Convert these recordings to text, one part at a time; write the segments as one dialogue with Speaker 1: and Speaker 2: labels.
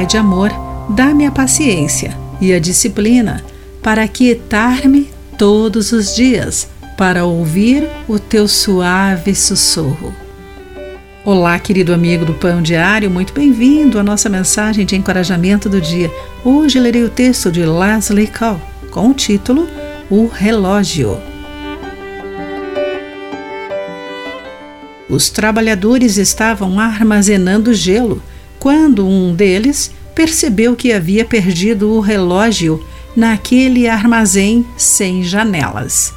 Speaker 1: Pai de amor, dá-me a paciência e a disciplina para aquietar-me todos os dias, para ouvir o teu suave sussurro. Olá, querido amigo do Pão Diário, muito bem-vindo à nossa mensagem de encorajamento do dia. Hoje lerei o texto de Leslie Call com o título O Relógio. Os trabalhadores estavam armazenando gelo quando um deles percebeu que havia perdido o relógio naquele armazém sem janelas.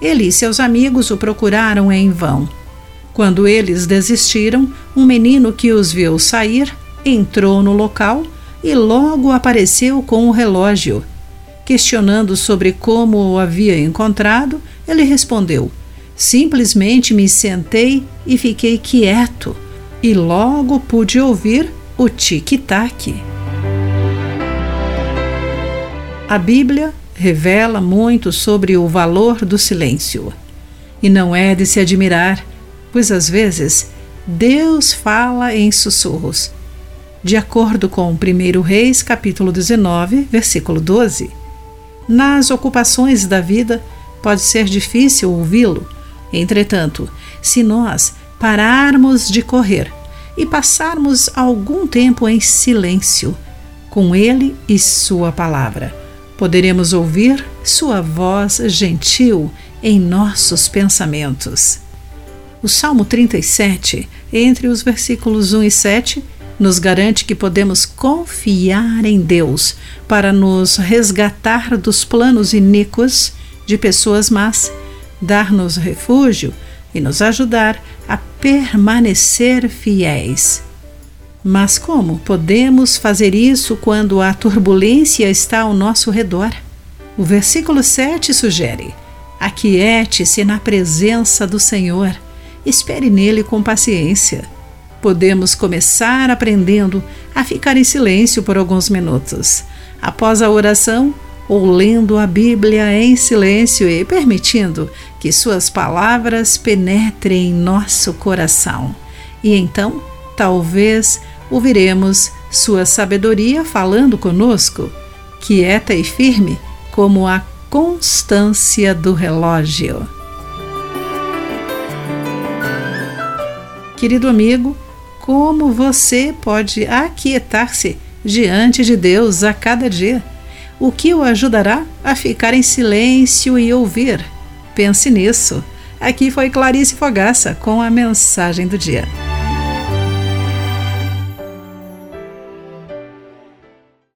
Speaker 1: Ele e seus amigos o procuraram em vão. Quando eles desistiram, um menino que os viu sair entrou no local e logo apareceu com o relógio. Questionando sobre como o havia encontrado, ele respondeu: Simplesmente me sentei e fiquei quieto, e logo pude ouvir o tic-tac. A Bíblia revela muito sobre o valor do silêncio. E não é de se admirar, pois às vezes Deus fala em sussurros. De acordo com 1 Reis, capítulo 19, versículo 12. Nas ocupações da vida, pode ser difícil ouvi-lo. Entretanto, se nós pararmos de correr e passarmos algum tempo em silêncio com Ele e Sua palavra, poderemos ouvir Sua voz gentil em nossos pensamentos. O Salmo 37, entre os versículos 1 e 7, nos garante que podemos confiar em Deus para nos resgatar dos planos iníquos de pessoas más, dar-nos refúgio e nos ajudar a permanecer fiéis. Mas como podemos fazer isso quando a turbulência está ao nosso redor? O versículo 7 sugere: Aquiete-se na presença do Senhor, espere nele com paciência. Podemos começar aprendendo a ficar em silêncio por alguns minutos. Após a oração, ou lendo a Bíblia em silêncio e permitindo que Suas palavras penetrem em nosso coração. E então, talvez, ouviremos Sua sabedoria falando conosco, quieta e firme como a constância do relógio. Querido amigo, como você pode aquietar-se diante de Deus a cada dia? O que o ajudará a ficar em silêncio e ouvir. Pense nisso. Aqui foi Clarice Fogaça com a mensagem do dia.